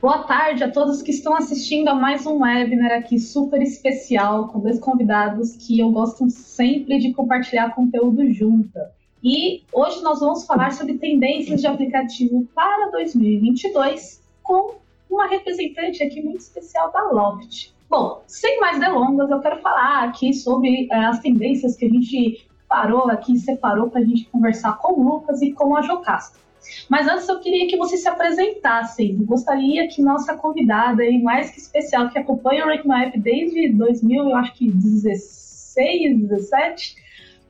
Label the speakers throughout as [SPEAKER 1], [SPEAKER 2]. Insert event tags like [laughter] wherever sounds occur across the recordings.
[SPEAKER 1] Boa tarde a todos que estão assistindo a mais um webinar aqui super especial com dois convidados que eu gosto sempre de compartilhar conteúdo junto. E hoje nós vamos falar sobre tendências de aplicativo para 2022 com uma representante aqui muito especial da Loft. Bom, sem mais delongas, eu quero falar aqui sobre é, as tendências que a gente parou aqui, separou para a gente conversar com o Lucas e com a Jocasta. Mas antes eu queria que vocês se apresentassem. Gostaria que nossa convidada aí, mais que especial, que acompanha o Rake Map desde 2000, eu acho que 16, 17,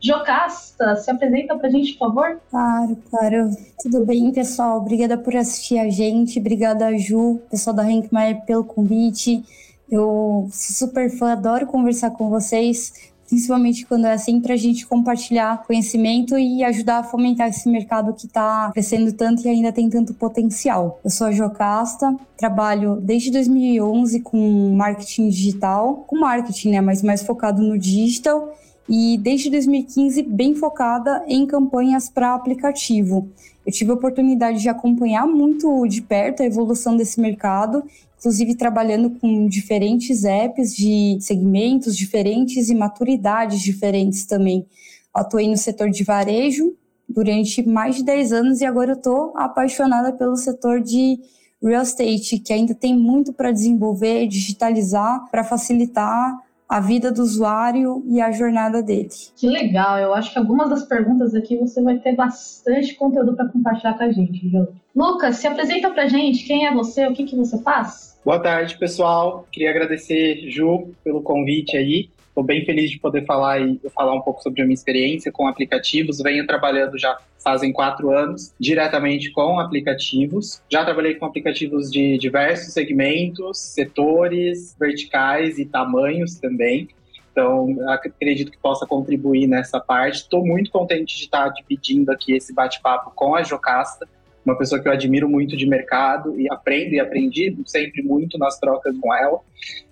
[SPEAKER 1] Jocasta, se apresenta pra gente, por favor.
[SPEAKER 2] Claro, claro. Tudo bem, pessoal? Obrigada por assistir a gente. Obrigada, Ju, pessoal da Rank Map, pelo convite. Eu sou super fã, adoro conversar com vocês principalmente quando é assim, para a gente compartilhar conhecimento e ajudar a fomentar esse mercado que está crescendo tanto e ainda tem tanto potencial. Eu sou a Jocasta, trabalho desde 2011 com marketing digital, com marketing, né, mas mais focado no digital e desde 2015 bem focada em campanhas para aplicativo. Eu tive a oportunidade de acompanhar muito de perto a evolução desse mercado inclusive trabalhando com diferentes apps de segmentos diferentes e maturidades diferentes também. Atuei no setor de varejo durante mais de 10 anos e agora eu estou apaixonada pelo setor de real estate, que ainda tem muito para desenvolver, digitalizar, para facilitar a vida do usuário e a jornada dele.
[SPEAKER 1] Que legal! Eu acho que algumas das perguntas aqui você vai ter bastante conteúdo para compartilhar com a gente, viu? Lucas, se apresenta para gente. Quem é você? O que, que você faz?
[SPEAKER 3] Boa tarde, pessoal. Queria agradecer, Ju, pelo convite aí. Estou bem feliz de poder falar e falar um pouco sobre a minha experiência com aplicativos. Venho trabalhando já fazem quatro anos diretamente com aplicativos. Já trabalhei com aplicativos de diversos segmentos, setores, verticais e tamanhos também. Então, acredito que possa contribuir nessa parte. Estou muito contente de estar dividindo aqui esse bate-papo com a Jocasta uma pessoa que eu admiro muito de mercado e aprendo e aprendi sempre muito nas trocas com ela.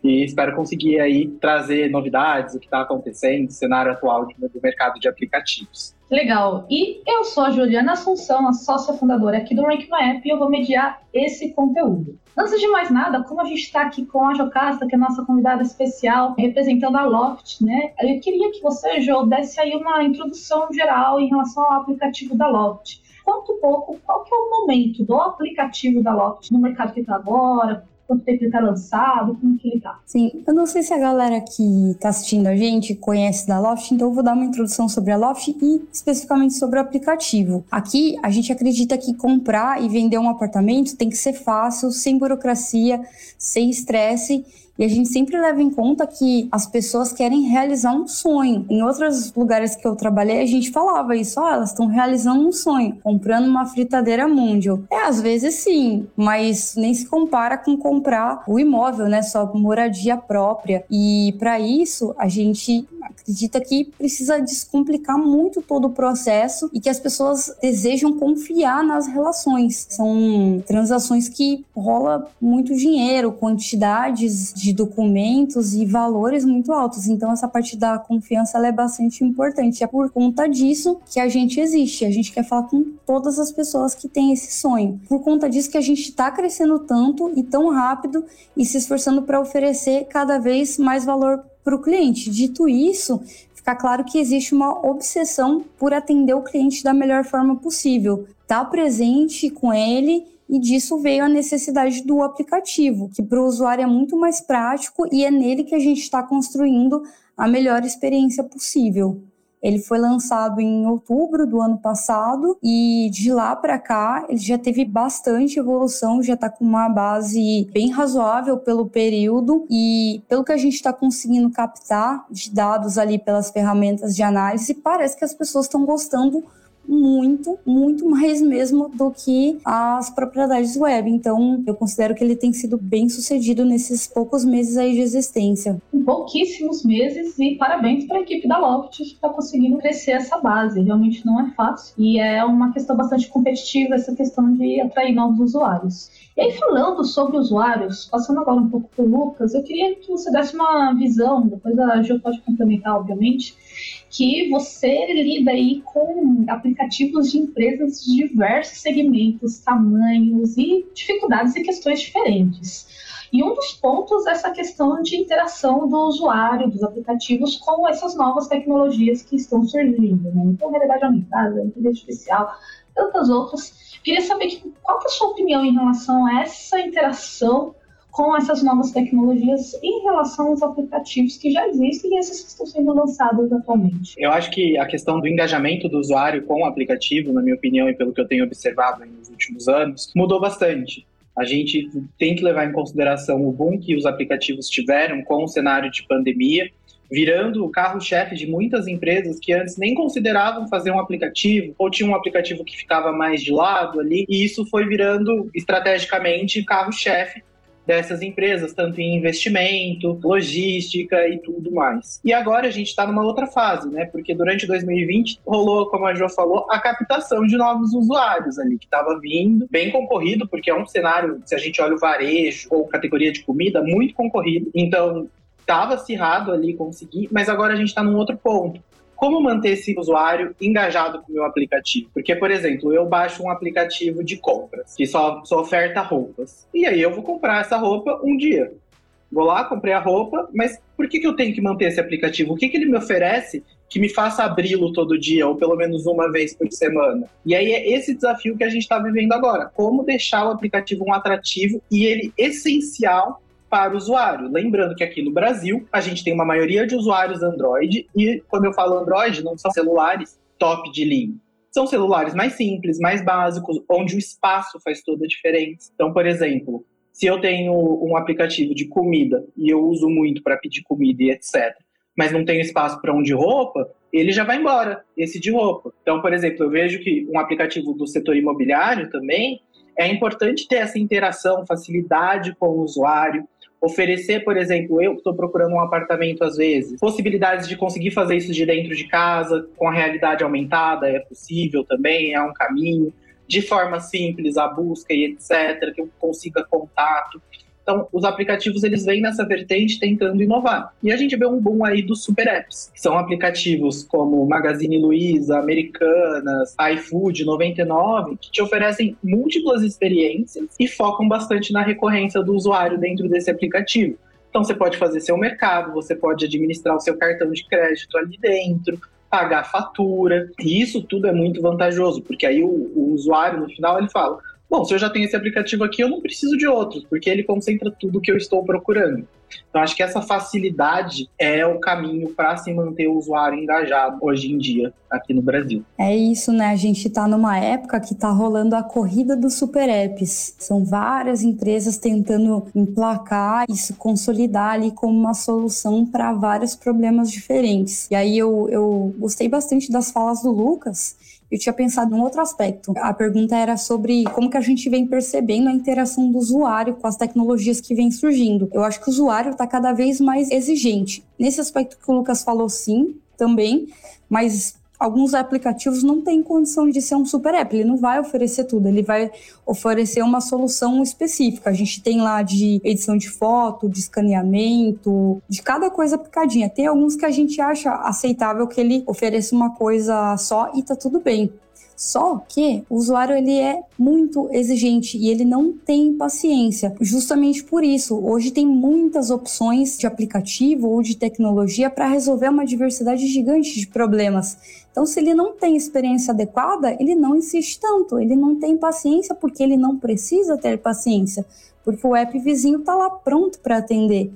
[SPEAKER 3] E espero conseguir aí trazer novidades, o que está acontecendo, cenário atual do mercado de aplicativos.
[SPEAKER 1] Legal. E eu sou a Juliana Assunção, a sócia fundadora aqui do Rank My App, e eu vou mediar esse conteúdo. Antes de mais nada, como a gente está aqui com a Jocasta, que é a nossa convidada especial, representando a Loft, né? Eu queria que você, Jo, desse aí uma introdução geral em relação ao aplicativo da Loft um pouco qual que é o momento do aplicativo da Loft no mercado que está agora, quanto tempo ele está lançado, como que ele está.
[SPEAKER 2] Sim, eu não sei se a galera que está assistindo a gente conhece da Loft, então eu vou dar uma introdução sobre a Loft e especificamente sobre o aplicativo. Aqui a gente acredita que comprar e vender um apartamento tem que ser fácil, sem burocracia, sem estresse e a gente sempre leva em conta que as pessoas querem realizar um sonho. Em outros lugares que eu trabalhei, a gente falava isso, ah, elas estão realizando um sonho, comprando uma fritadeira Mundial. É, às vezes sim, mas nem se compara com comprar o imóvel, né, só moradia própria. E para isso, a gente acredita que precisa descomplicar muito todo o processo e que as pessoas desejam confiar nas relações. São transações que rola muito dinheiro, quantidades de documentos e valores muito altos. Então, essa parte da confiança é bastante importante. É por conta disso que a gente existe. A gente quer falar com todas as pessoas que têm esse sonho. Por conta disso que a gente está crescendo tanto e tão rápido e se esforçando para oferecer cada vez mais valor para o cliente. Dito isso, fica claro que existe uma obsessão por atender o cliente da melhor forma possível. Estar tá presente com ele e disso veio a necessidade do aplicativo, que para o usuário é muito mais prático e é nele que a gente está construindo a melhor experiência possível. Ele foi lançado em outubro do ano passado e de lá para cá ele já teve bastante evolução, já está com uma base bem razoável pelo período e pelo que a gente está conseguindo captar de dados ali pelas ferramentas de análise, parece que as pessoas estão gostando muito, muito mais mesmo do que as propriedades web. Então, eu considero que ele tem sido bem sucedido nesses poucos meses aí de existência.
[SPEAKER 1] Pouquíssimos meses e parabéns para a equipe da Loft que está conseguindo crescer essa base. Realmente não é fácil e é uma questão bastante competitiva essa questão de atrair novos usuários. E aí, falando sobre usuários, passando agora um pouco para o Lucas, eu queria que você desse uma visão, depois a Gil pode complementar, obviamente, que você lida aí com aplicativos de empresas de diversos segmentos, tamanhos e dificuldades e questões diferentes. E um dos pontos é essa questão de interação do usuário, dos aplicativos, com essas novas tecnologias que estão surgindo. Né? Então, realidade aumentada, inteligência artificial, tantas outras. Queria saber qual é a sua opinião em relação a essa interação com essas novas tecnologias em relação aos aplicativos que já existem e esses que estão sendo lançados atualmente?
[SPEAKER 3] Eu acho que a questão do engajamento do usuário com o aplicativo, na minha opinião e pelo que eu tenho observado nos últimos anos, mudou bastante. A gente tem que levar em consideração o boom que os aplicativos tiveram com o cenário de pandemia, virando o carro-chefe de muitas empresas que antes nem consideravam fazer um aplicativo, ou tinha um aplicativo que ficava mais de lado ali, e isso foi virando estrategicamente carro-chefe dessas empresas, tanto em investimento, logística e tudo mais. E agora a gente está numa outra fase, né? Porque durante 2020 rolou, como a Jo falou, a captação de novos usuários ali, que estava vindo, bem concorrido, porque é um cenário, se a gente olha o varejo ou categoria de comida, muito concorrido. Então, estava acirrado ali conseguir, mas agora a gente está num outro ponto como manter esse usuário engajado com o meu aplicativo? Porque, por exemplo, eu baixo um aplicativo de compras que só, só oferta roupas. E aí eu vou comprar essa roupa um dia. Vou lá, comprei a roupa, mas por que, que eu tenho que manter esse aplicativo? O que, que ele me oferece que me faça abri-lo todo dia, ou pelo menos uma vez por semana? E aí é esse desafio que a gente está vivendo agora. Como deixar o aplicativo um atrativo e ele essencial para o usuário. Lembrando que aqui no Brasil a gente tem uma maioria de usuários Android e quando eu falo Android não são celulares top de linha. São celulares mais simples, mais básicos, onde o espaço faz toda a diferença. Então, por exemplo, se eu tenho um aplicativo de comida e eu uso muito para pedir comida e etc, mas não tenho espaço para um de roupa, ele já vai embora, esse de roupa. Então, por exemplo, eu vejo que um aplicativo do setor imobiliário também é importante ter essa interação, facilidade com o usuário, oferecer, por exemplo, eu estou procurando um apartamento às vezes, possibilidades de conseguir fazer isso de dentro de casa, com a realidade aumentada, é possível também, é um caminho, de forma simples, a busca e etc., que eu consiga contato. Então, os aplicativos eles vêm nessa vertente tentando inovar. E a gente vê um boom aí dos super apps, que são aplicativos como Magazine Luiza, Americanas, iFood 99, que te oferecem múltiplas experiências e focam bastante na recorrência do usuário dentro desse aplicativo. Então, você pode fazer seu mercado, você pode administrar o seu cartão de crédito ali dentro, pagar fatura. E isso tudo é muito vantajoso, porque aí o, o usuário, no final, ele fala: Bom, se eu já tenho esse aplicativo aqui, eu não preciso de outros, porque ele concentra tudo que eu estou procurando. Então, acho que essa facilidade é o caminho para se manter o usuário engajado hoje em dia aqui no Brasil.
[SPEAKER 2] É isso, né? A gente está numa época que está rolando a corrida dos super apps. São várias empresas tentando emplacar e se consolidar ali como uma solução para vários problemas diferentes. E aí eu, eu gostei bastante das falas do Lucas eu tinha pensado em outro aspecto. A pergunta era sobre como que a gente vem percebendo a interação do usuário com as tecnologias que vêm surgindo. Eu acho que o usuário está cada vez mais exigente. Nesse aspecto que o Lucas falou, sim, também, mas alguns aplicativos não têm condição de ser um super app, ele não vai oferecer tudo, ele vai oferecer uma solução específica. A gente tem lá de edição de foto, de escaneamento, de cada coisa picadinha. Tem alguns que a gente acha aceitável que ele ofereça uma coisa só e tá tudo bem. Só que o usuário ele é muito exigente e ele não tem paciência. Justamente por isso, hoje tem muitas opções de aplicativo ou de tecnologia para resolver uma diversidade gigante de problemas. Então, se ele não tem experiência adequada, ele não insiste tanto, ele não tem paciência porque ele não precisa ter paciência, porque o app vizinho está lá pronto para atender.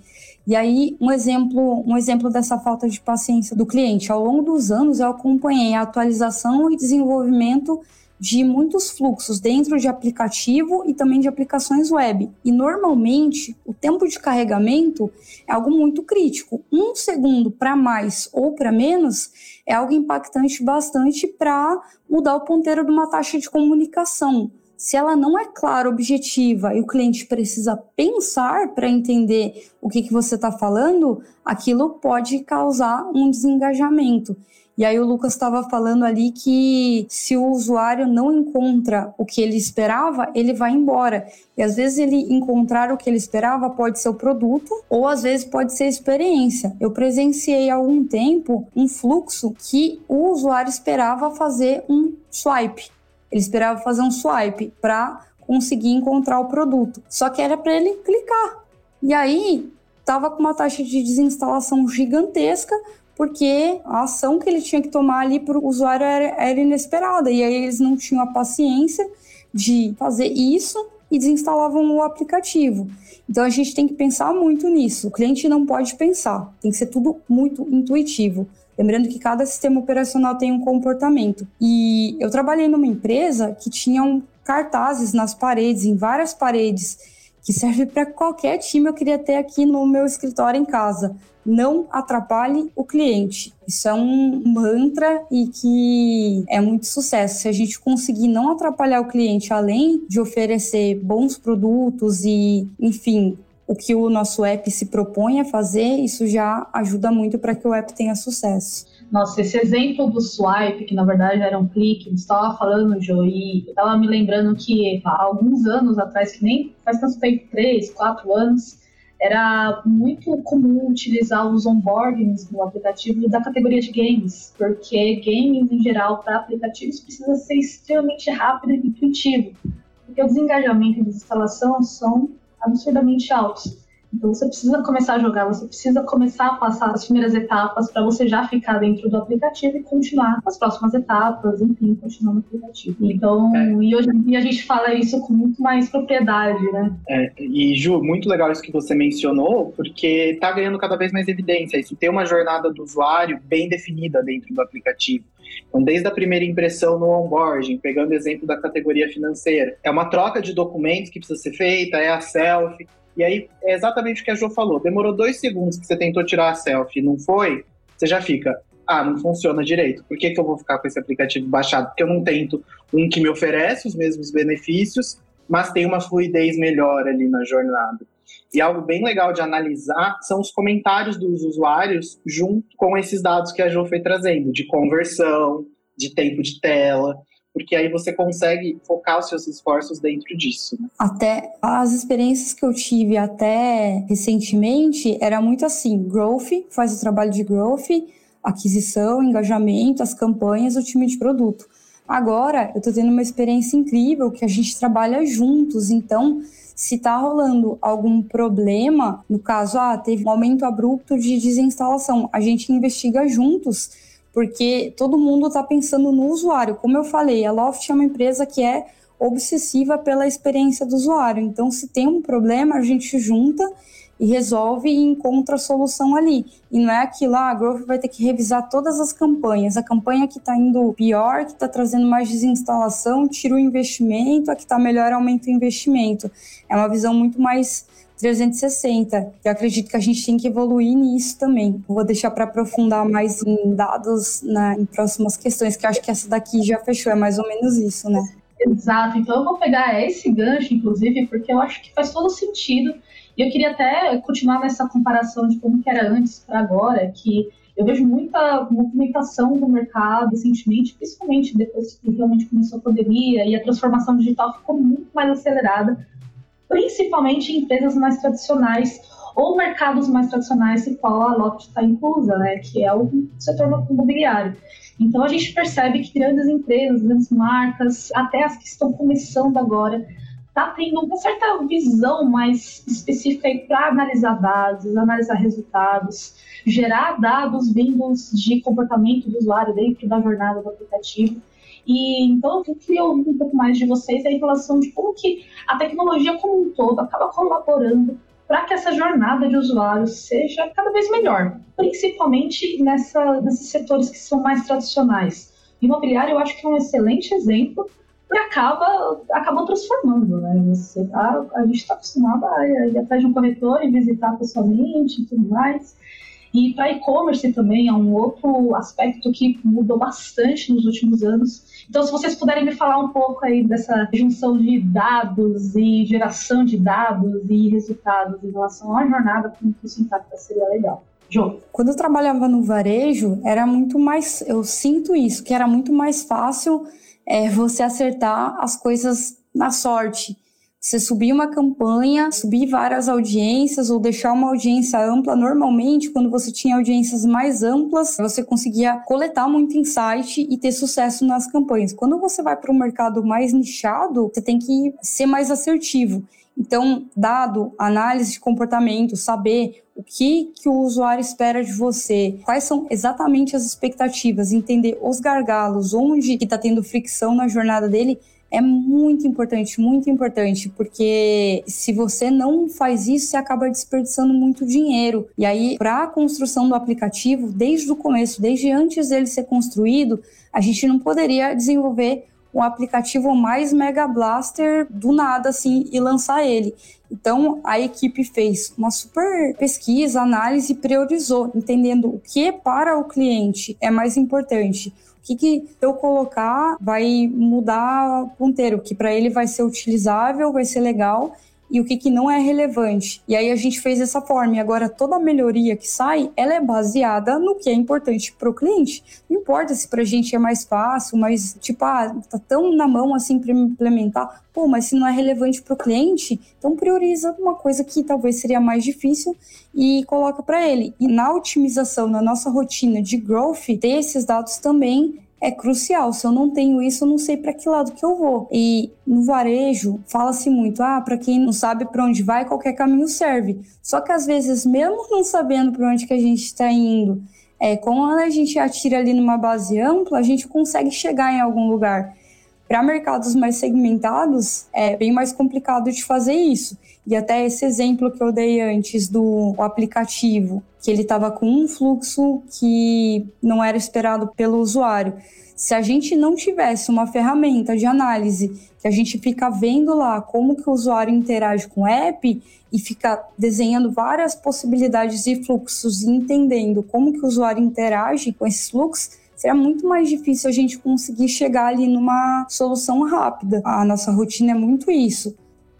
[SPEAKER 2] E aí, um exemplo, um exemplo dessa falta de paciência do cliente. Ao longo dos anos, eu acompanhei a atualização e desenvolvimento de muitos fluxos dentro de aplicativo e também de aplicações web. E normalmente o tempo de carregamento é algo muito crítico. Um segundo para mais ou para menos é algo impactante bastante para mudar o ponteiro de uma taxa de comunicação se ela não é clara, objetiva e o cliente precisa pensar para entender o que, que você está falando, aquilo pode causar um desengajamento. E aí o Lucas estava falando ali que se o usuário não encontra o que ele esperava, ele vai embora. E às vezes ele encontrar o que ele esperava pode ser o produto ou às vezes pode ser a experiência. Eu presenciei há algum tempo um fluxo que o usuário esperava fazer um swipe. Ele esperava fazer um swipe para conseguir encontrar o produto. Só que era para ele clicar. E aí estava com uma taxa de desinstalação gigantesca, porque a ação que ele tinha que tomar ali para o usuário era, era inesperada. E aí eles não tinham a paciência de fazer isso e desinstalavam o aplicativo. Então a gente tem que pensar muito nisso. O cliente não pode pensar, tem que ser tudo muito intuitivo. Lembrando que cada sistema operacional tem um comportamento. E eu trabalhei numa empresa que tinha um cartazes nas paredes, em várias paredes, que serve para qualquer time eu queria ter aqui no meu escritório em casa. Não atrapalhe o cliente. Isso é um mantra e que é muito sucesso. Se a gente conseguir não atrapalhar o cliente, além de oferecer bons produtos e, enfim, o que o nosso app se propõe a fazer, isso já ajuda muito para que o app tenha sucesso.
[SPEAKER 1] Nossa, esse exemplo do swipe, que na verdade era um clique, você estava falando, Jo, e eu estava me lembrando que há alguns anos atrás, que nem faz tanto tempo, três, quatro anos, era muito comum utilizar os onboardings no aplicativo da categoria de games, porque games em geral para aplicativos precisa ser extremamente rápido e intuitivo, porque os engajamentos de instalação são absurdamente altos. Então você precisa começar a jogar, você precisa começar a passar as primeiras etapas para você já ficar dentro do aplicativo e continuar as próximas etapas, enfim, continuar no aplicativo. Então, é. e hoje em dia a gente fala isso com muito mais propriedade, né?
[SPEAKER 3] É, e Ju, muito legal isso que você mencionou, porque está ganhando cada vez mais evidência. Isso tem uma jornada do usuário bem definida dentro do aplicativo. Então, desde a primeira impressão no onboarding, pegando o exemplo da categoria financeira, é uma troca de documentos que precisa ser feita, é a selfie, e aí é exatamente o que a Jo falou. Demorou dois segundos que você tentou tirar a selfie e não foi, você já fica, ah, não funciona direito. Por que, que eu vou ficar com esse aplicativo baixado? Porque eu não tento um que me oferece os mesmos benefícios, mas tem uma fluidez melhor ali na jornada. E algo bem legal de analisar são os comentários dos usuários junto com esses dados que a Jo foi trazendo, de conversão, de tempo de tela porque aí você consegue focar os seus esforços dentro disso. Né?
[SPEAKER 2] Até as experiências que eu tive até recentemente era muito assim, growth, faz o trabalho de growth, aquisição, engajamento, as campanhas, o time de produto. Agora eu estou tendo uma experiência incrível que a gente trabalha juntos, então se está rolando algum problema, no caso, ah, teve um aumento abrupto de desinstalação, a gente investiga juntos porque todo mundo está pensando no usuário. Como eu falei, a Loft é uma empresa que é obsessiva pela experiência do usuário. Então, se tem um problema, a gente junta e resolve e encontra a solução ali. E não é aquilo, ah, a Growth vai ter que revisar todas as campanhas. A campanha que está indo pior, que está trazendo mais desinstalação, tira o investimento, a que está melhor aumenta o investimento. É uma visão muito mais 360. Eu acredito que a gente tem que evoluir nisso também. Vou deixar para aprofundar mais em dados na, em próximas questões, que acho que essa daqui já fechou, é mais ou menos isso, né?
[SPEAKER 1] Exato, então eu vou pegar esse gancho, inclusive, porque eu acho que faz todo sentido. E eu queria até continuar nessa comparação de como era antes para agora, que eu vejo muita movimentação do mercado recentemente, principalmente depois que realmente começou a pandemia e a transformação digital ficou muito mais acelerada principalmente em empresas mais tradicionais ou mercados mais tradicionais, em qual a Loft está inclusa, né, que é o setor imobiliário. Então a gente percebe que grandes empresas, grandes marcas, até as que estão começando agora, está tendo uma certa visão mais específica para analisar dados, analisar resultados, gerar dados vindos de comportamento do usuário dentro da jornada do aplicativo. E então eu queria ouvir um pouco mais de vocês em relação de como que a tecnologia como um todo acaba colaborando para que essa jornada de usuários seja cada vez melhor, principalmente nessa, nesses setores que são mais tradicionais. Imobiliário eu acho que é um excelente exemplo e acaba, acabou transformando, né? Você tá, a gente está acostumado a ir atrás de um corretor e visitar pessoalmente e tudo mais. E para e-commerce também é um outro aspecto que mudou bastante nos últimos anos. Então, se vocês puderem me falar um pouco aí dessa junção de dados e geração de dados e resultados em relação à jornada, como que isso impacta, seria legal.
[SPEAKER 2] Quando eu trabalhava no varejo, era muito mais. Eu sinto isso, que era muito mais fácil é, você acertar as coisas na sorte. Você subir uma campanha, subir várias audiências ou deixar uma audiência ampla. Normalmente, quando você tinha audiências mais amplas, você conseguia coletar muito insight e ter sucesso nas campanhas. Quando você vai para um mercado mais nichado, você tem que ser mais assertivo. Então, dado análise de comportamento, saber o que, que o usuário espera de você, quais são exatamente as expectativas, entender os gargalos, onde está tendo fricção na jornada dele, é muito importante, muito importante, porque se você não faz isso, você acaba desperdiçando muito dinheiro. E aí, para a construção do aplicativo, desde o começo, desde antes dele ser construído, a gente não poderia desenvolver um aplicativo mais mega blaster do nada assim e lançar ele. Então a equipe fez uma super pesquisa, análise e priorizou, entendendo o que para o cliente é mais importante o que, que eu colocar vai mudar ponteiro, que para ele vai ser utilizável, vai ser legal e o que, que não é relevante. E aí a gente fez dessa forma. E agora toda melhoria que sai, ela é baseada no que é importante para o cliente. Não importa se para a gente é mais fácil, mas tipo, ah, tá tão na mão assim para implementar. Pô, mas se não é relevante para o cliente, então prioriza uma coisa que talvez seria mais difícil e coloca para ele. E na otimização, na nossa rotina de growth, ter esses dados também é crucial. Se eu não tenho isso, eu não sei para que lado que eu vou. E no varejo, fala-se muito, ah, para quem não sabe para onde vai, qualquer caminho serve. Só que às vezes, mesmo não sabendo para onde que a gente está indo, é, quando a gente atira ali numa base ampla, a gente consegue chegar em algum lugar. Para mercados mais segmentados, é bem mais complicado de fazer isso. E até esse exemplo que eu dei antes do aplicativo, que ele estava com um fluxo que não era esperado pelo usuário. Se a gente não tivesse uma ferramenta de análise que a gente fica vendo lá como que o usuário interage com o app e fica desenhando várias possibilidades e fluxos e entendendo como que o usuário interage com esses fluxos, seria muito mais difícil a gente conseguir chegar ali numa solução rápida. A nossa rotina é muito isso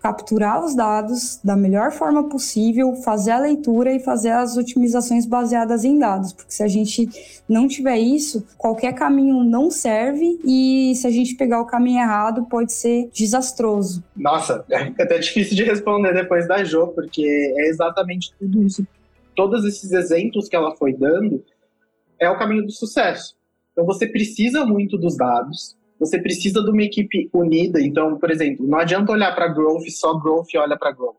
[SPEAKER 2] capturar os dados da melhor forma possível, fazer a leitura e fazer as otimizações baseadas em dados, porque se a gente não tiver isso, qualquer caminho não serve e se a gente pegar o caminho errado, pode ser desastroso.
[SPEAKER 3] Nossa, [laughs] é até difícil de responder depois da Jo, porque é exatamente tudo isso, todos esses exemplos que ela foi dando, é o caminho do sucesso. Então você precisa muito dos dados, você precisa de uma equipe unida. Então, por exemplo, não adianta olhar para growth, só growth olha para growth.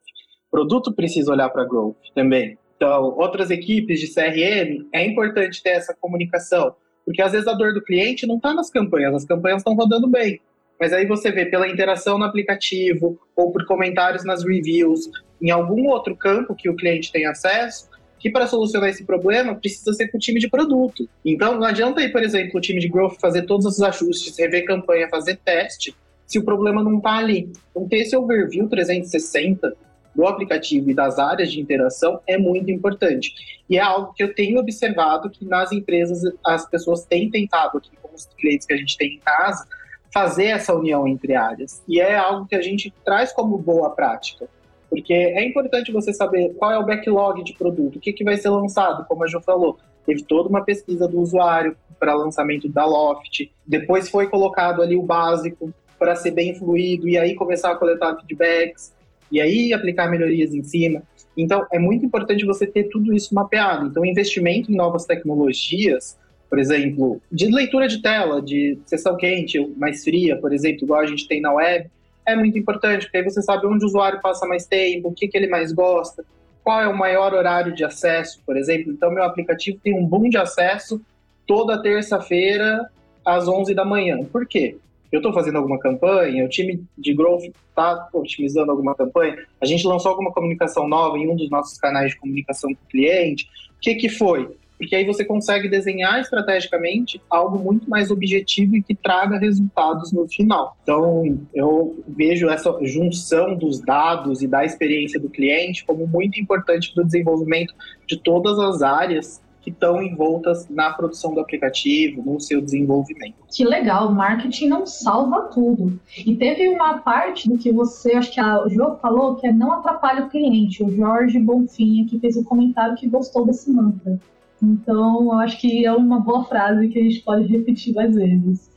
[SPEAKER 3] Produto precisa olhar para growth também. Então, outras equipes de CRM, é importante ter essa comunicação, porque às vezes a dor do cliente não está nas campanhas, as campanhas estão rodando bem. Mas aí você vê pela interação no aplicativo ou por comentários nas reviews, em algum outro campo que o cliente tem acesso, que para solucionar esse problema precisa ser com o time de produto. Então não adianta aí, por exemplo, o time de growth fazer todos os ajustes, rever campanha, fazer teste, se o problema não está ali. Então ter esse overview 360 do aplicativo e das áreas de interação é muito importante. E é algo que eu tenho observado que nas empresas as pessoas têm tentado aqui com os clientes que a gente tem em casa fazer essa união entre áreas. E é algo que a gente traz como boa prática. Porque é importante você saber qual é o backlog de produto, o que, que vai ser lançado, como a Jo falou. Teve toda uma pesquisa do usuário para lançamento da Loft, depois foi colocado ali o básico para ser bem fluido, e aí começar a coletar feedbacks, e aí aplicar melhorias em cima. Então, é muito importante você ter tudo isso mapeado. Então, investimento em novas tecnologias, por exemplo, de leitura de tela, de sessão quente, mais fria, por exemplo, igual a gente tem na web, é muito importante, porque aí você sabe onde o usuário passa mais tempo, o que, que ele mais gosta, qual é o maior horário de acesso, por exemplo. Então, meu aplicativo tem um boom de acesso toda terça-feira às 11 da manhã. Por quê? Eu estou fazendo alguma campanha, o time de growth está otimizando alguma campanha, a gente lançou alguma comunicação nova em um dos nossos canais de comunicação com o cliente. O que, que foi? Porque aí você consegue desenhar estrategicamente algo muito mais objetivo e que traga resultados no final. Então, eu vejo essa junção dos dados e da experiência do cliente como muito importante para o desenvolvimento de todas as áreas que estão envoltas na produção do aplicativo, no seu desenvolvimento.
[SPEAKER 1] Que legal, marketing não salva tudo. E teve uma parte do que você, acho que a, o João falou, que é não atrapalha o cliente. O Jorge Bonfim aqui fez um comentário que gostou desse mantra. Então, eu acho que é uma boa frase que a gente pode repetir mais vezes.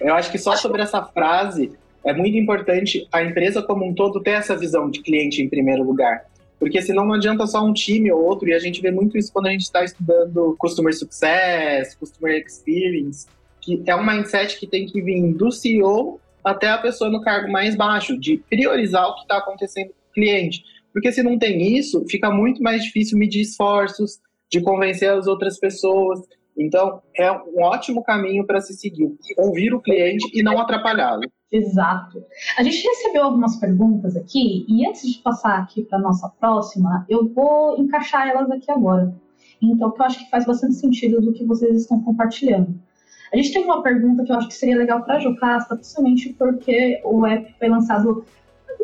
[SPEAKER 3] Eu acho que só sobre essa frase é muito importante a empresa como um todo ter essa visão de cliente em primeiro lugar. Porque senão não adianta só um time ou outro, e a gente vê muito isso quando a gente está estudando Customer Success, Customer Experience, que é um mindset que tem que vir do CEO até a pessoa no cargo mais baixo, de priorizar o que está acontecendo com o cliente. Porque se não tem isso, fica muito mais difícil medir esforços, de convencer as outras pessoas. Então, é um ótimo caminho para se seguir. Ouvir o cliente e não atrapalhá-lo.
[SPEAKER 1] Exato. A gente recebeu algumas perguntas aqui e antes de passar aqui para nossa próxima, eu vou encaixar elas aqui agora. Então, que eu acho que faz bastante sentido do que vocês estão compartilhando. A gente tem uma pergunta que eu acho que seria legal para a Jocasta, principalmente porque o app foi lançado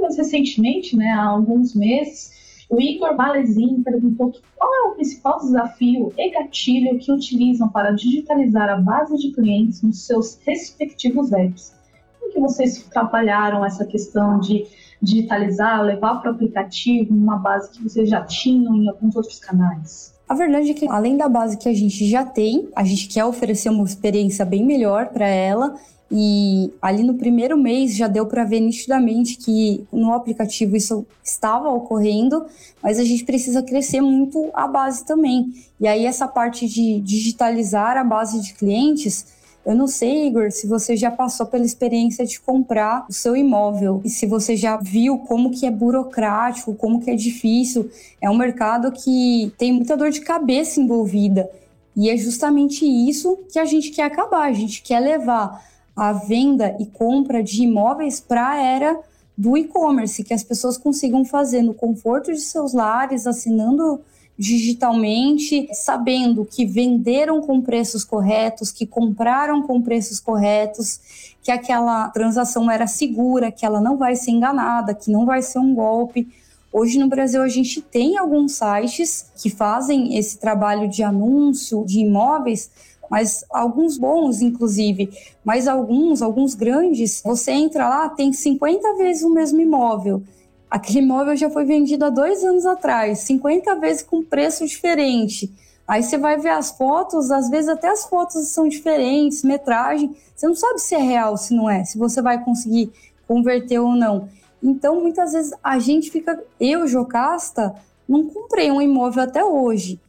[SPEAKER 1] mais recentemente, né, há alguns meses, o Igor Balezin perguntou qual é o principal desafio e gatilho que utilizam para digitalizar a base de clientes nos seus respectivos apps. Como que vocês trabalharam essa questão de digitalizar, levar para o aplicativo uma base que vocês já tinham em alguns outros canais?
[SPEAKER 2] A verdade é que, além da base que a gente já tem, a gente quer oferecer uma experiência bem melhor para ela e ali no primeiro mês já deu para ver nitidamente que no aplicativo isso estava ocorrendo, mas a gente precisa crescer muito a base também. E aí essa parte de digitalizar a base de clientes, eu não sei, Igor, se você já passou pela experiência de comprar o seu imóvel e se você já viu como que é burocrático, como que é difícil. É um mercado que tem muita dor de cabeça envolvida. E é justamente isso que a gente quer acabar. A gente quer levar a venda e compra de imóveis para a era do e-commerce, que as pessoas consigam fazer no conforto de seus lares, assinando digitalmente, sabendo que venderam com preços corretos, que compraram com preços corretos, que aquela transação era segura, que ela não vai ser enganada, que não vai ser um golpe. Hoje no Brasil a gente tem alguns sites que fazem esse trabalho de anúncio de imóveis mas alguns bons, inclusive, mas alguns, alguns grandes, você entra lá, tem 50 vezes o mesmo imóvel. Aquele imóvel já foi vendido há dois anos atrás, 50 vezes com preço diferente. Aí você vai ver as fotos, às vezes até as fotos são diferentes, metragem. Você não sabe se é real, se não é, se você vai conseguir converter ou não. Então, muitas vezes a gente fica. Eu, Jocasta, não comprei um imóvel até hoje.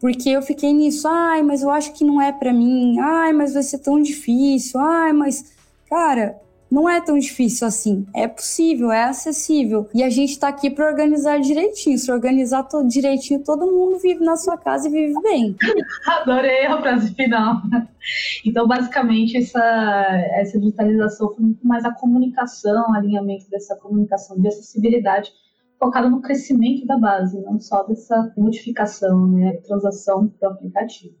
[SPEAKER 2] Porque eu fiquei nisso, ai, mas eu acho que não é para mim, ai, mas vai ser tão difícil, ai, mas. Cara, não é tão difícil assim. É possível, é acessível. E a gente tá aqui para organizar direitinho. Se organizar todo, direitinho, todo mundo vive na sua casa e vive bem. [laughs]
[SPEAKER 1] Adorei a frase final. Então, basicamente, essa, essa digitalização foi muito mais a comunicação, alinhamento dessa comunicação de acessibilidade focada no crescimento da base, não só dessa modificação, né, transação do aplicativo.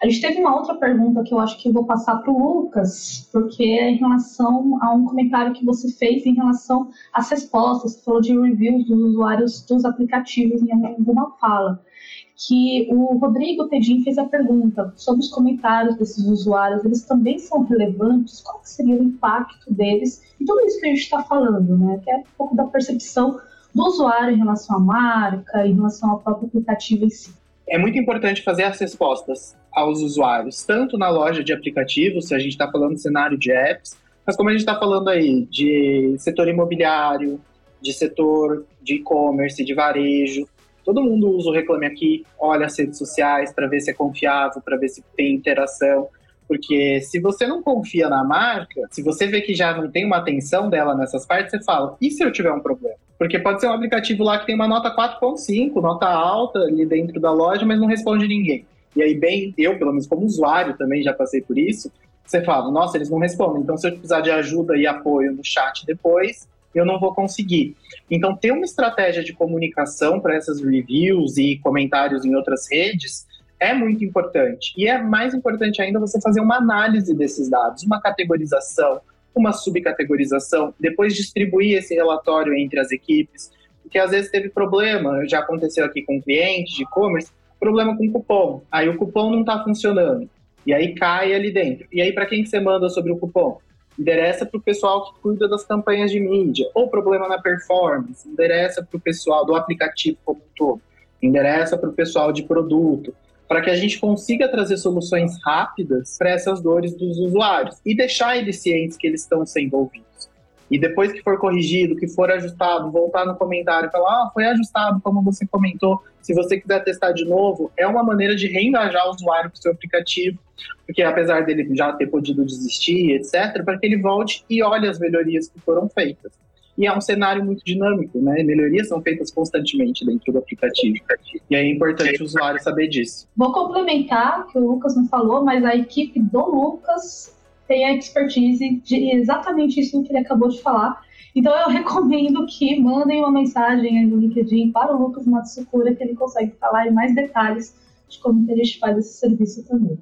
[SPEAKER 1] A gente teve uma outra pergunta que eu acho que eu vou passar para o Lucas, porque é em relação a um comentário que você fez em relação às respostas, você falou de reviews dos usuários dos aplicativos em alguma fala, que o Rodrigo Tedim fez a pergunta sobre os comentários desses usuários, eles também são relevantes? Qual seria o impacto deles? E tudo isso que a gente está falando, né, que é um pouco da percepção do usuário em relação à marca, em relação ao próprio aplicativo em si.
[SPEAKER 3] É muito importante fazer as respostas aos usuários, tanto na loja de aplicativos, se a gente está falando cenário de apps, mas como a gente está falando aí de setor imobiliário, de setor de e-commerce, de varejo, todo mundo usa o Reclame Aqui, olha as redes sociais para ver se é confiável, para ver se tem interação. Porque se você não confia na marca, se você vê que já não tem uma atenção dela nessas partes, você fala: e se eu tiver um problema? Porque pode ser um aplicativo lá que tem uma nota 4.5, nota alta ali dentro da loja, mas não responde ninguém. E aí, bem, eu, pelo menos como usuário, também já passei por isso. Você fala, nossa, eles não respondem. Então, se eu precisar de ajuda e apoio no chat depois, eu não vou conseguir. Então, ter uma estratégia de comunicação para essas reviews e comentários em outras redes é muito importante. E é mais importante ainda você fazer uma análise desses dados, uma categorização, uma subcategorização, depois distribuir esse relatório entre as equipes, porque às vezes teve problema, já aconteceu aqui com clientes de e-commerce, problema com cupom. Aí o cupom não está funcionando. E aí cai ali dentro. E aí, para quem que você manda sobre o cupom? Endereça para o pessoal que cuida das campanhas de mídia. Ou problema na performance. Endereça para o pessoal do aplicativo como um todo. Endereça para o pessoal de produto. Para que a gente consiga trazer soluções rápidas para essas dores dos usuários e deixar eles cientes que eles estão sendo ouvidos. E depois que for corrigido, que for ajustado, voltar no comentário e falar: ah, foi ajustado como você comentou. Se você quiser testar de novo, é uma maneira de reengajar o usuário para o seu aplicativo, porque apesar dele já ter podido desistir, etc., para que ele volte e olhe as melhorias que foram feitas. E é um cenário muito dinâmico, né? Melhorias são feitas constantemente dentro do aplicativo. E é importante o usuário saber disso.
[SPEAKER 1] Vou complementar, que o Lucas não falou, mas a equipe do Lucas tem a expertise de exatamente isso que ele acabou de falar. Então eu [laughs] recomendo que mandem uma mensagem aí no LinkedIn para o Lucas Matsucura, que ele consegue falar em mais detalhes de como que a gente faz esse serviço também.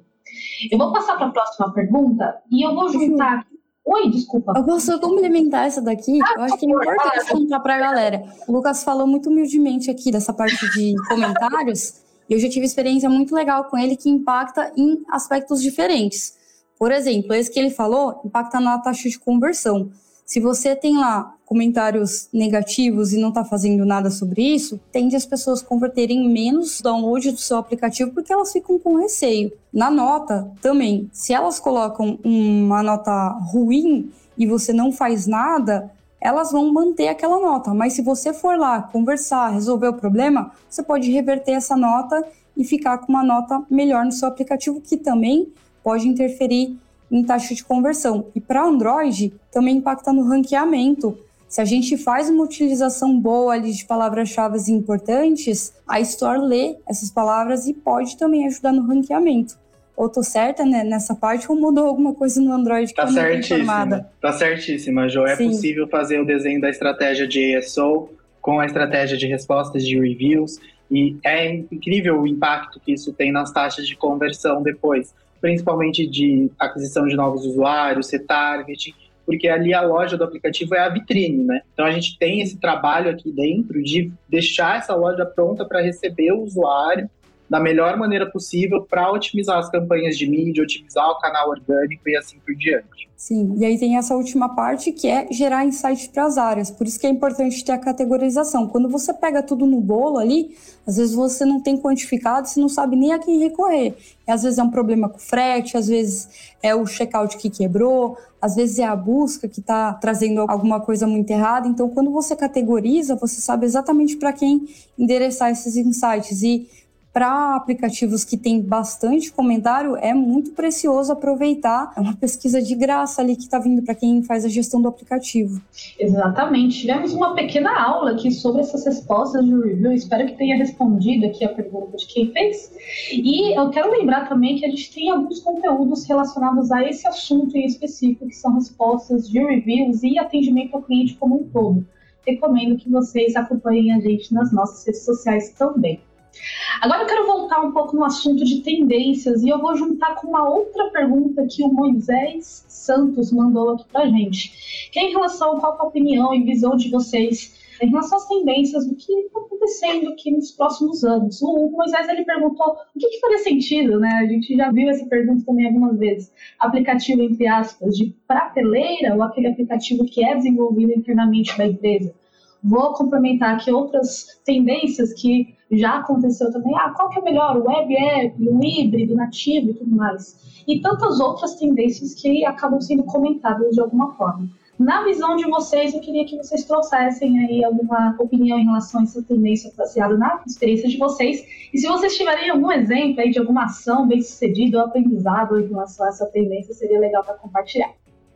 [SPEAKER 1] Eu vou passar para a próxima pergunta e eu vou juntar. Oi, desculpa.
[SPEAKER 2] Eu posso complementar essa daqui? Ah, eu acho que é importante contar para a galera. O Lucas falou muito humildemente aqui dessa parte de [laughs] comentários. E eu já tive experiência muito legal com ele que impacta em aspectos diferentes. Por exemplo, esse que ele falou impacta na taxa de conversão. Se você tem lá comentários negativos e não está fazendo nada sobre isso, tende as pessoas converterem menos download do seu aplicativo porque elas ficam com receio. Na nota também, se elas colocam uma nota ruim e você não faz nada, elas vão manter aquela nota. Mas se você for lá conversar, resolver o problema, você pode reverter essa nota e ficar com uma nota melhor no seu aplicativo, que também pode interferir em taxa de conversão. E para Android, também impacta no ranqueamento. Se a gente faz uma utilização boa ali de palavras-chave importantes, a Store lê essas palavras e pode também ajudar no ranqueamento. Ou tô certa né, nessa parte ou mudou alguma coisa no Android que
[SPEAKER 3] tá eu não certíssima. Tá certíssima, Jo. É Sim. possível fazer o desenho da estratégia de ASO com a estratégia de respostas de reviews e é incrível o impacto que isso tem nas taxas de conversão depois principalmente de aquisição de novos usuários, retargeting, porque ali a loja do aplicativo é a vitrine, né? Então a gente tem esse trabalho aqui dentro de deixar essa loja pronta para receber o usuário da melhor maneira possível para otimizar as campanhas de mídia, otimizar o canal orgânico e assim por diante.
[SPEAKER 2] Sim, e aí tem essa última parte que é gerar insights para as áreas. Por isso que é importante ter a categorização. Quando você pega tudo no bolo ali, às vezes você não tem quantificado, você não sabe nem a quem recorrer. E às vezes é um problema com frete, às vezes é o checkout que quebrou, às vezes é a busca que está trazendo alguma coisa muito errada. Então, quando você categoriza, você sabe exatamente para quem endereçar esses insights. E para aplicativos que tem bastante comentário, é muito precioso aproveitar. É uma pesquisa de graça ali que está vindo para quem faz a gestão do aplicativo.
[SPEAKER 1] Exatamente. Tivemos uma pequena aula aqui sobre essas respostas de review. Espero que tenha respondido aqui a pergunta de quem fez. E eu quero lembrar também que a gente tem alguns conteúdos relacionados a esse assunto em específico, que são respostas de reviews e atendimento ao cliente como um todo. Recomendo que vocês acompanhem a gente nas nossas redes sociais também. Agora eu quero voltar um pouco no assunto de tendências e eu vou juntar com uma outra pergunta que o Moisés Santos mandou aqui pra gente, que é em relação qual a opinião e visão de vocês em relação às tendências do que está acontecendo aqui nos próximos anos. O Moisés ele perguntou o que, que faria sentido, né? A gente já viu essa pergunta também algumas vezes. Aplicativo, entre aspas, de prateleira ou aquele aplicativo que é desenvolvido internamente da empresa? Vou complementar aqui outras tendências que já aconteceu também. Ah, qual que é melhor? O web app, o híbrido, nativo e tudo mais. E tantas outras tendências que acabam sendo comentadas de alguma forma. Na visão de vocês, eu queria que vocês trouxessem aí alguma opinião em relação a essa tendência baseada na experiência de vocês. E se vocês tiverem algum exemplo aí de alguma ação bem sucedida ou aprendizado em relação a essa tendência, seria legal para compartilhar.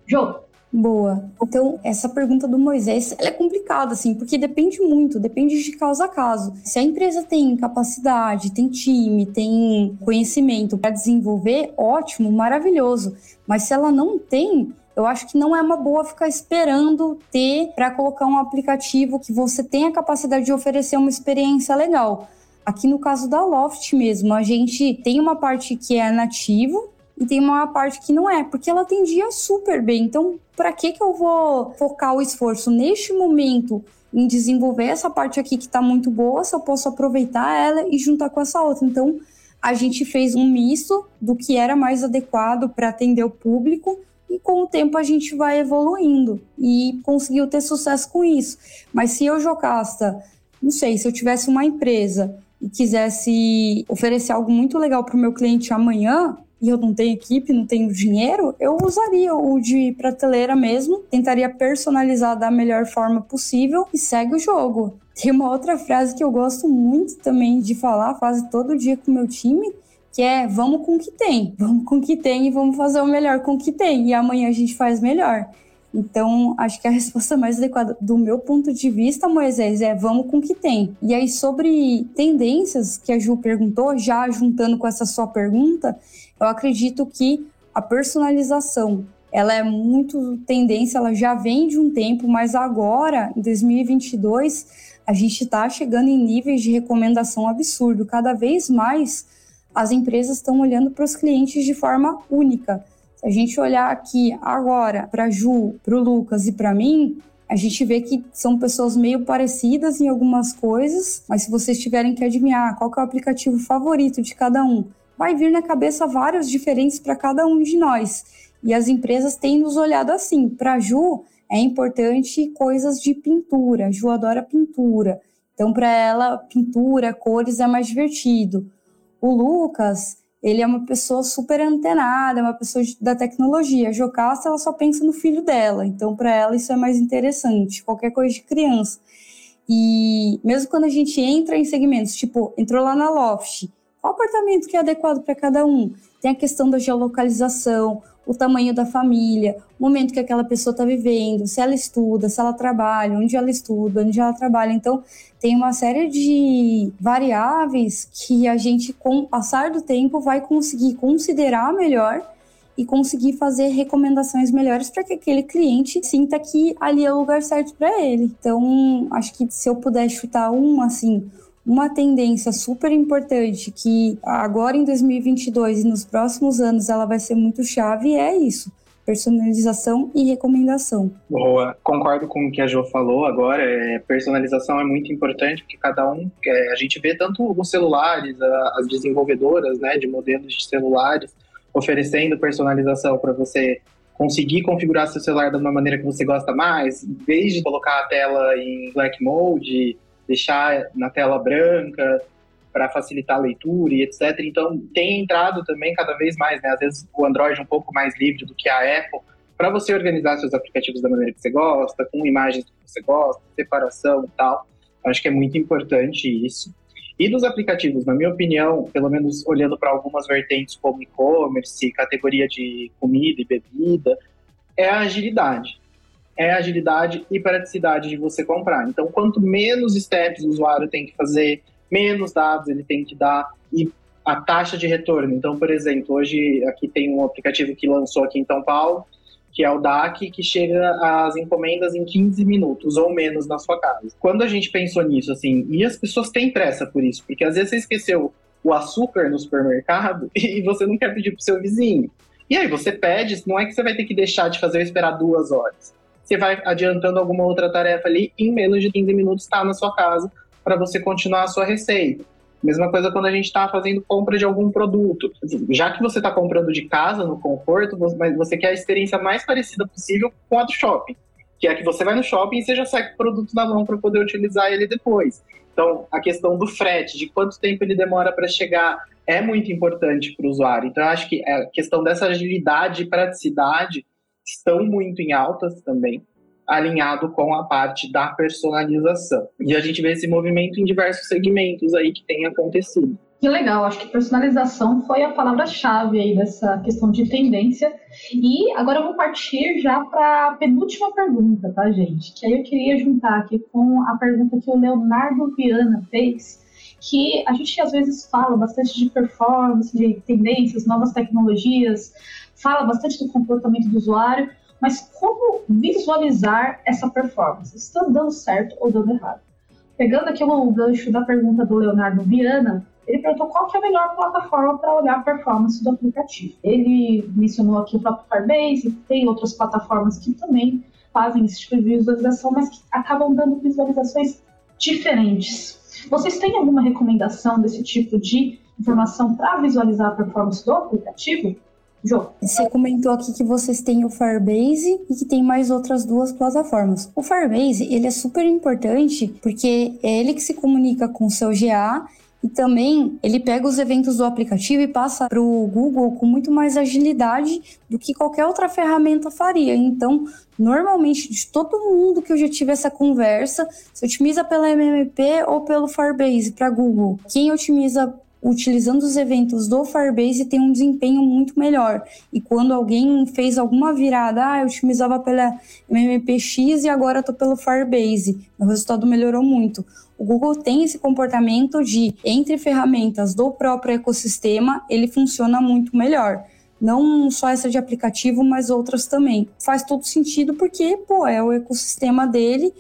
[SPEAKER 1] Jô,
[SPEAKER 2] Boa. Então, essa pergunta do Moisés é complicada, assim, porque depende muito, depende de caso a caso. Se a empresa tem capacidade, tem time, tem conhecimento para desenvolver, ótimo, maravilhoso. Mas se ela não tem, eu acho que não é uma boa ficar esperando ter para colocar um aplicativo que você tenha a capacidade de oferecer uma experiência legal. Aqui no caso da Loft mesmo, a gente tem uma parte que é nativo, e tem uma parte que não é, porque ela atendia super bem. Então, para que que eu vou focar o esforço neste momento em desenvolver essa parte aqui que está muito boa, se eu posso aproveitar ela e juntar com essa outra. Então, a gente fez um misto do que era mais adequado para atender o público e com o tempo a gente vai evoluindo e conseguiu ter sucesso com isso. Mas se eu, Jocasta, não sei, se eu tivesse uma empresa e quisesse oferecer algo muito legal para o meu cliente amanhã, e eu não tenho equipe, não tenho dinheiro, eu usaria o de prateleira mesmo, tentaria personalizar da melhor forma possível e segue o jogo. Tem uma outra frase que eu gosto muito também de falar quase todo dia com o meu time, que é vamos com o que tem, vamos com o que tem e vamos fazer o melhor com o que tem, e amanhã a gente faz melhor. Então, acho que a [laughs] resposta mais adequada do meu ponto de vista, Moisés, é vamos com o que tem. E aí, sobre tendências que a Ju perguntou, já juntando com essa sua pergunta, eu acredito que a personalização, ela é muito tendência, ela já vem de um tempo, mas agora, em 2022, a gente está chegando em níveis de recomendação absurdo. Cada vez mais as empresas estão olhando para os clientes de forma única. Se a gente olhar aqui agora para Ju, para o Lucas e para mim, a gente vê que são pessoas meio parecidas em algumas coisas, mas se vocês tiverem que adivinhar qual é o aplicativo favorito de cada um, vai vir na cabeça vários diferentes para cada um de nós. E as empresas têm nos olhado assim. Para a Ju, é importante coisas de pintura. A Ju adora pintura. Então, para ela, pintura, cores é mais divertido. O Lucas, ele é uma pessoa super antenada, é uma pessoa da tecnologia. A Jocasta, ela só pensa no filho dela, então para ela isso é mais interessante, qualquer coisa de criança. E mesmo quando a gente entra em segmentos, tipo, entrou lá na Loft, qual apartamento que é adequado para cada um? Tem a questão da geolocalização, o tamanho da família, o momento que aquela pessoa está vivendo, se ela estuda, se ela trabalha, onde ela estuda, onde ela trabalha. Então, tem uma série de variáveis que a gente, com o passar do tempo, vai conseguir considerar melhor e conseguir fazer recomendações melhores para que aquele cliente sinta que ali é o lugar certo para ele. Então, acho que se eu puder chutar um, assim, uma tendência super importante que agora em 2022 e nos próximos anos ela vai ser muito chave é isso personalização e recomendação.
[SPEAKER 3] Boa, concordo com o que a Jo falou agora. É, personalização é muito importante porque cada um, é, a gente vê tanto os celulares, a, as desenvolvedoras, né, de modelos de celulares oferecendo personalização para você conseguir configurar seu celular de uma maneira que você gosta mais, desde colocar a tela em black mode, deixar na tela branca para facilitar a leitura e etc. Então, tem entrado também cada vez mais, né? Às vezes o Android é um pouco mais livre do que a Apple, para você organizar seus aplicativos da maneira que você gosta, com imagens que você gosta, separação e tal. Acho que é muito importante isso. E dos aplicativos, na minha opinião, pelo menos olhando para algumas vertentes como e-commerce, categoria de comida e bebida, é a agilidade é agilidade e praticidade de você comprar. Então, quanto menos steps o usuário tem que fazer, menos dados ele tem que dar e a taxa de retorno. Então, por exemplo, hoje aqui tem um aplicativo que lançou aqui em São Paulo, que é o DAC, que chega às encomendas em 15 minutos ou menos na sua casa. Quando a gente pensou nisso, assim, e as pessoas têm pressa por isso, porque às vezes você esqueceu o açúcar no supermercado [laughs] e você não quer pedir pro seu vizinho. E aí você pede, não é que você vai ter que deixar de fazer ou esperar duas horas você vai adiantando alguma outra tarefa ali, em menos de 15 minutos está na sua casa para você continuar a sua receita. Mesma coisa quando a gente está fazendo compra de algum produto. Já que você está comprando de casa, no conforto, mas você quer a experiência mais parecida possível com a do shopping. Que é que você vai no shopping e você já sai com o produto na mão para poder utilizar ele depois. Então, a questão do frete, de quanto tempo ele demora para chegar, é muito importante para o usuário. Então, eu acho que a questão dessa agilidade e praticidade estão muito em altas também, alinhado com a parte da personalização. E a gente vê esse movimento em diversos segmentos aí que tem acontecido.
[SPEAKER 1] Que legal, acho que personalização foi a palavra-chave aí dessa questão de tendência. E agora eu vou partir já para a penúltima pergunta, tá, gente? Que aí eu queria juntar aqui com a pergunta que o Leonardo Viana fez, que a gente às vezes fala bastante de performance, de tendências, novas tecnologias, fala bastante do comportamento do usuário, mas como visualizar essa performance? Está dando certo ou dando errado? Pegando aqui o gancho da pergunta do Leonardo Viana, ele perguntou qual é a melhor plataforma para olhar a performance do aplicativo. Ele mencionou aqui o próprio Firebase, tem outras plataformas que também fazem esse tipo de visualização, mas que acabam dando visualizações diferentes. Vocês têm alguma recomendação desse tipo de informação para visualizar a performance do aplicativo?
[SPEAKER 2] Jô. Você comentou aqui que vocês têm o Firebase e que tem mais outras duas plataformas. O Firebase, ele é super importante porque é ele que se comunica com o seu GA e também ele pega os eventos do aplicativo e passa para o Google com muito mais agilidade do que qualquer outra ferramenta faria. Então, normalmente, de todo mundo que eu já tive essa conversa, se otimiza pela MMP ou pelo Firebase para Google. Quem otimiza utilizando os eventos do Firebase tem um desempenho muito melhor. E quando alguém fez alguma virada, ah, eu otimizava pela MMPX e agora estou pelo Firebase, o resultado melhorou muito. O Google tem esse comportamento de, entre ferramentas do próprio ecossistema, ele funciona muito melhor. Não só essa de aplicativo, mas outras também. Faz todo sentido porque, pô, é o ecossistema dele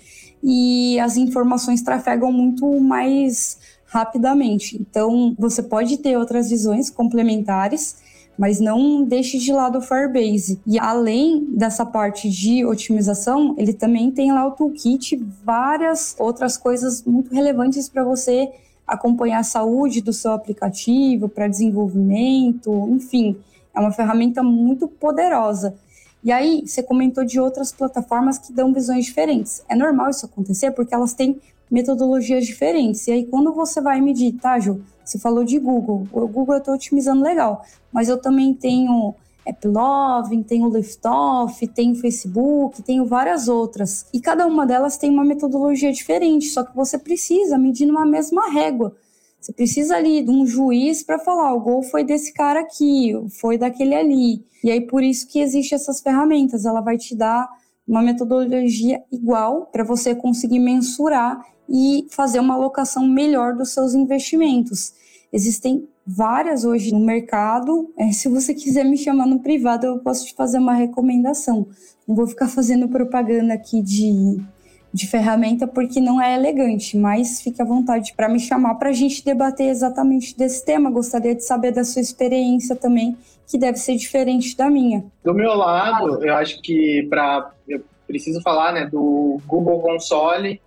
[SPEAKER 2] e as informações trafegam muito mais rapidamente. Então, você pode ter outras visões complementares, mas não deixe de lado o Firebase. E além dessa parte de otimização, ele também tem lá o toolkit, várias outras coisas muito relevantes para você acompanhar a saúde do seu aplicativo, para desenvolvimento, enfim, é uma ferramenta muito poderosa. E aí, você comentou de outras plataformas que dão visões diferentes. É normal isso acontecer porque elas têm metodologias diferentes. E aí, quando você vai medir, tá, Ju? Você falou de Google. O Google eu estou otimizando legal, mas eu também tenho AppLovin, tenho Liftoff, tenho Facebook, tenho várias outras. E cada uma delas tem uma metodologia diferente, só que você precisa medir numa mesma régua. Você precisa ali de um juiz para falar, o gol foi desse cara aqui, foi daquele ali. E aí por isso que existe essas ferramentas, ela vai te dar uma metodologia igual para você conseguir mensurar e fazer uma alocação melhor dos seus investimentos. Existem várias hoje no mercado. É, se você quiser me chamar no privado, eu posso te fazer uma recomendação. Não vou ficar fazendo propaganda aqui de, de ferramenta porque não é elegante, mas fique à vontade para me chamar para a gente debater exatamente desse tema. Gostaria de saber da sua experiência também, que deve ser diferente da minha.
[SPEAKER 3] Do meu lado, eu acho que para eu preciso falar né, do Google Console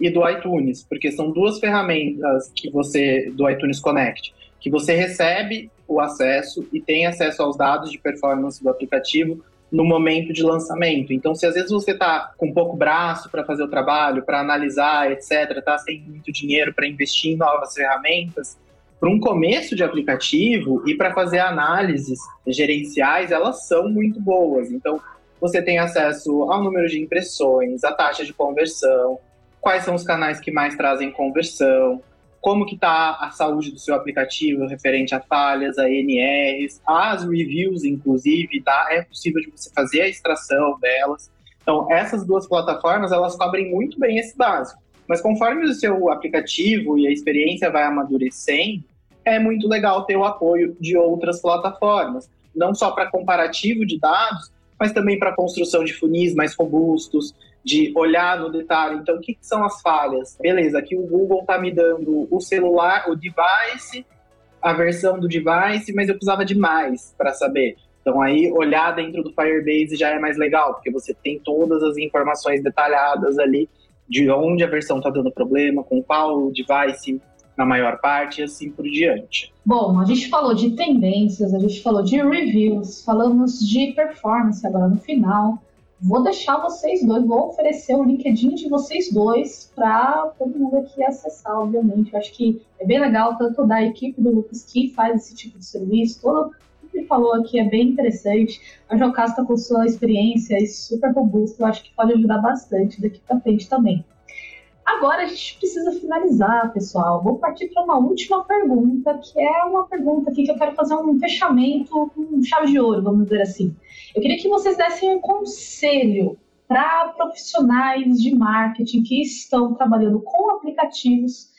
[SPEAKER 3] e do iTunes, porque são duas ferramentas que você do iTunes Connect, que você recebe o acesso e tem acesso aos dados de performance do aplicativo no momento de lançamento. Então, se às vezes você está com pouco braço para fazer o trabalho, para analisar, etc., está sem muito dinheiro para investir em novas ferramentas, para um começo de aplicativo e para fazer análises gerenciais, elas são muito boas. Então, você tem acesso ao número de impressões, a taxa de conversão, quais são os canais que mais trazem conversão, como que está a saúde do seu aplicativo referente a falhas, a NRs, as reviews, inclusive, tá? É possível de você fazer a extração delas. Então, essas duas plataformas, elas cobrem muito bem esse básico. Mas conforme o seu aplicativo e a experiência vai amadurecendo, é muito legal ter o apoio de outras plataformas. Não só para comparativo de dados, mas também para construção de funis mais robustos, de olhar no detalhe. Então, o que, que são as falhas? Beleza, aqui o Google está me dando o celular, o device, a versão do device, mas eu precisava de mais para saber. Então, aí, olhar dentro do Firebase já é mais legal, porque você tem todas as informações detalhadas ali de onde a versão está dando problema, com qual device na maior parte e assim por diante.
[SPEAKER 1] Bom, a gente falou de tendências, a gente falou de reviews, falamos de performance agora no final. Vou deixar vocês dois, vou oferecer o LinkedIn de vocês dois para todo mundo aqui acessar, obviamente. Eu acho que é bem legal, tanto da equipe do Lucas que faz esse tipo de serviço, todo o que ele falou aqui é bem interessante. A Jocasta com sua experiência e super robusta, eu acho que pode ajudar bastante daqui para frente também. Agora a gente precisa finalizar, pessoal. Vou partir para uma última pergunta, que é uma pergunta aqui que eu quero fazer um fechamento com chave de ouro, vamos dizer assim. Eu queria que vocês dessem um conselho para profissionais de marketing que estão trabalhando com aplicativos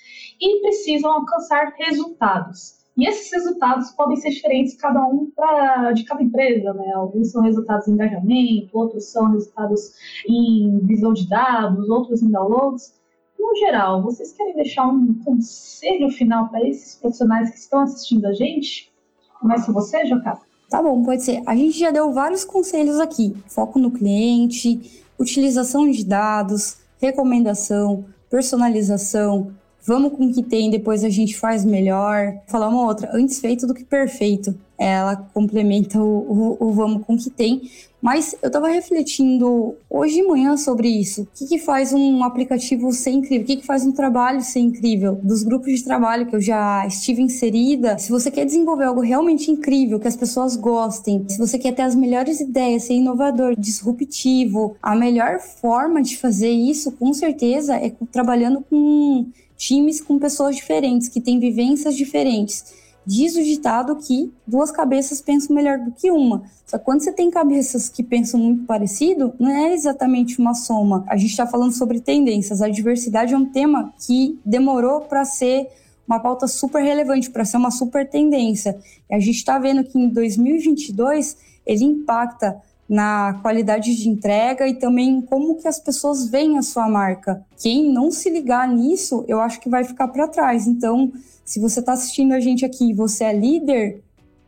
[SPEAKER 1] e precisam alcançar resultados. E esses resultados podem ser diferentes cada um pra, de cada empresa, né? Alguns são resultados em engajamento, outros são resultados em visão de dados, outros em downloads no geral, vocês querem deixar um conselho final para esses profissionais que estão assistindo a gente? Começa você, Jocasta.
[SPEAKER 2] Tá bom, pode ser. A gente já deu vários conselhos aqui. Foco no cliente, utilização de dados, recomendação, personalização, vamos com o que tem, depois a gente faz melhor. Falar uma outra, antes feito do que perfeito. Ela complementa o, o, o vamos com o que tem. Mas eu estava refletindo hoje de manhã sobre isso. O que, que faz um aplicativo ser incrível? O que, que faz um trabalho ser incrível? Dos grupos de trabalho que eu já estive inserida, se você quer desenvolver algo realmente incrível, que as pessoas gostem, se você quer ter as melhores ideias, ser inovador, disruptivo, a melhor forma de fazer isso, com certeza, é trabalhando com times com pessoas diferentes, que têm vivências diferentes. Diz o ditado que duas cabeças pensam melhor do que uma. Só que quando você tem cabeças que pensam muito parecido, não é exatamente uma soma. A gente está falando sobre tendências. A diversidade é um tema que demorou para ser uma pauta super relevante, para ser uma super tendência. E a gente está vendo que em 2022 ele impacta na qualidade de entrega e também como que as pessoas veem a sua marca. Quem não se ligar nisso, eu acho que vai ficar para trás. Então, se você está assistindo a gente aqui e você é líder,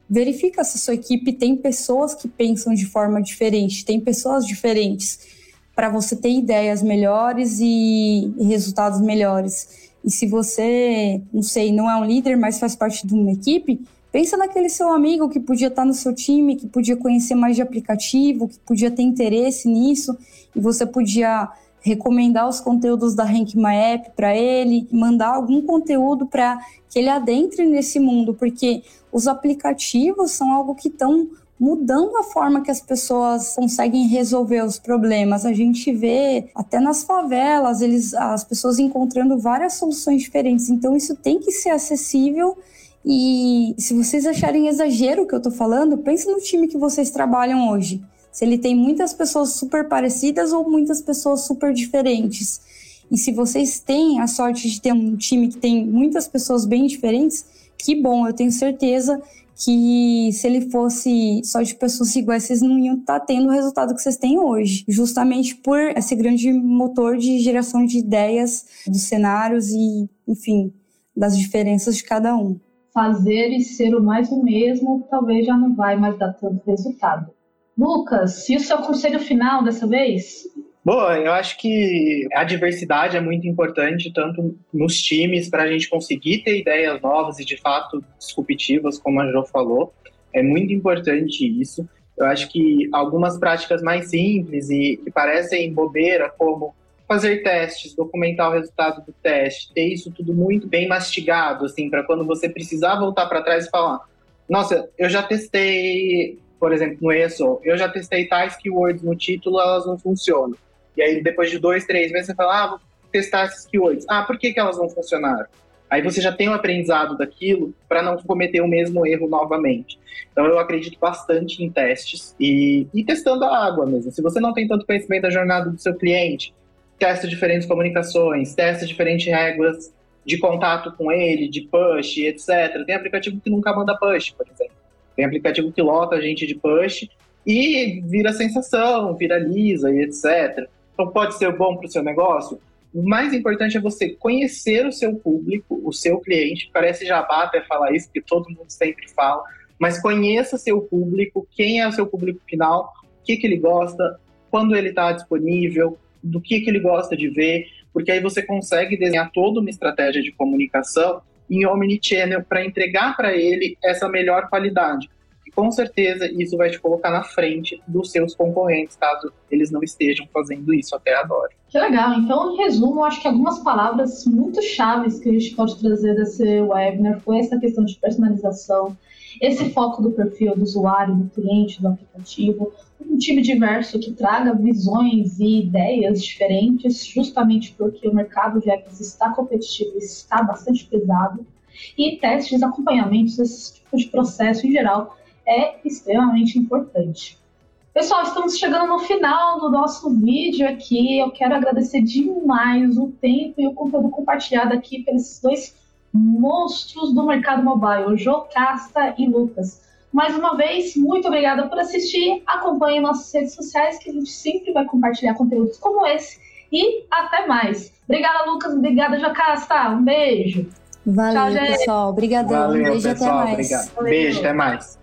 [SPEAKER 2] verifica se a sua equipe tem pessoas que pensam de forma diferente, tem pessoas diferentes, para você ter ideias melhores e resultados melhores. E se você, não sei, não é um líder, mas faz parte de uma equipe, Pensa naquele seu amigo que podia estar no seu time, que podia conhecer mais de aplicativo, que podia ter interesse nisso, e você podia recomendar os conteúdos da Rank My App para ele, mandar algum conteúdo para que ele adentre nesse mundo, porque os aplicativos são algo que estão mudando a forma que as pessoas conseguem resolver os problemas. A gente vê até nas favelas, eles, as pessoas encontrando várias soluções diferentes. Então isso tem que ser acessível e se vocês acharem exagero o que eu tô falando, pense no time que vocês trabalham hoje. Se ele tem muitas pessoas super parecidas ou muitas pessoas super diferentes. E se vocês têm a sorte de ter um time que tem muitas pessoas bem diferentes, que bom, eu tenho certeza que se ele fosse só de pessoas iguais, vocês não iam estar tá tendo o resultado que vocês têm hoje. Justamente por esse grande motor de geração de ideias, dos cenários e, enfim, das diferenças de cada um
[SPEAKER 1] fazer e ser o mais o mesmo, talvez já não vai mais dar tanto resultado. Lucas, e o seu conselho final dessa vez?
[SPEAKER 3] Bom, eu acho que a diversidade é muito importante, tanto nos times, para a gente conseguir ter ideias novas e de fato disruptivas, como a Jo falou. É muito importante isso. Eu acho que algumas práticas mais simples e que parecem bobeira, como fazer testes, documentar o resultado do teste, ter isso tudo muito bem mastigado, assim, para quando você precisar voltar para trás e falar: nossa, eu já testei, por exemplo, no ESO, eu já testei tais keywords no título, elas não funcionam. E aí, depois de dois, três meses, você fala: ah, vou testar esses keywords. Ah, por que, que elas não funcionaram? Aí você já tem um aprendizado daquilo para não cometer o mesmo erro novamente. Então eu acredito bastante em testes e, e testando a água mesmo. Se você não tem tanto conhecimento da jornada do seu cliente, testa diferentes comunicações, testa diferentes regras de contato com ele, de push, etc. Tem aplicativo que nunca manda push, por exemplo. Tem aplicativo que lota a gente de push e vira sensação, viraliza e etc. Então pode ser bom para o seu negócio. O mais importante é você conhecer o seu público, o seu cliente. Parece jabá até falar isso, porque todo mundo sempre fala. Mas conheça seu público, quem é o seu público final, o que, que ele gosta, quando ele está disponível, do que, que ele gosta de ver, porque aí você consegue desenhar toda uma estratégia de comunicação em omnichannel para entregar para ele essa melhor qualidade. E com certeza isso vai te colocar na frente dos seus concorrentes, caso eles não estejam fazendo isso até agora.
[SPEAKER 1] Que legal. Então, em resumo, acho que algumas palavras muito chaves que a gente pode trazer desse webinar foi essa questão de personalização, esse foco do perfil do usuário, do cliente, do aplicativo, um time diverso que traga visões e ideias diferentes, justamente porque o mercado de apps está competitivo, está bastante pesado, e testes, acompanhamentos, esse tipo de processo em geral é extremamente importante. Pessoal, estamos chegando no final do nosso vídeo aqui. Eu quero agradecer demais o tempo e o conteúdo compartilhado aqui pelos dois monstros do mercado mobile, Jocasta e Lucas. Mais uma vez, muito obrigada por assistir. Acompanhe nossas redes sociais que a gente sempre vai compartilhar conteúdos como esse. E até mais. Obrigada, Lucas. Obrigada, Jocasta. Um beijo.
[SPEAKER 2] Valeu, Tchau, pessoal. Obrigadão.
[SPEAKER 3] Valeu,
[SPEAKER 2] beijo
[SPEAKER 3] pessoal.
[SPEAKER 2] até mais.
[SPEAKER 3] Obrigado. Beijo, até mais.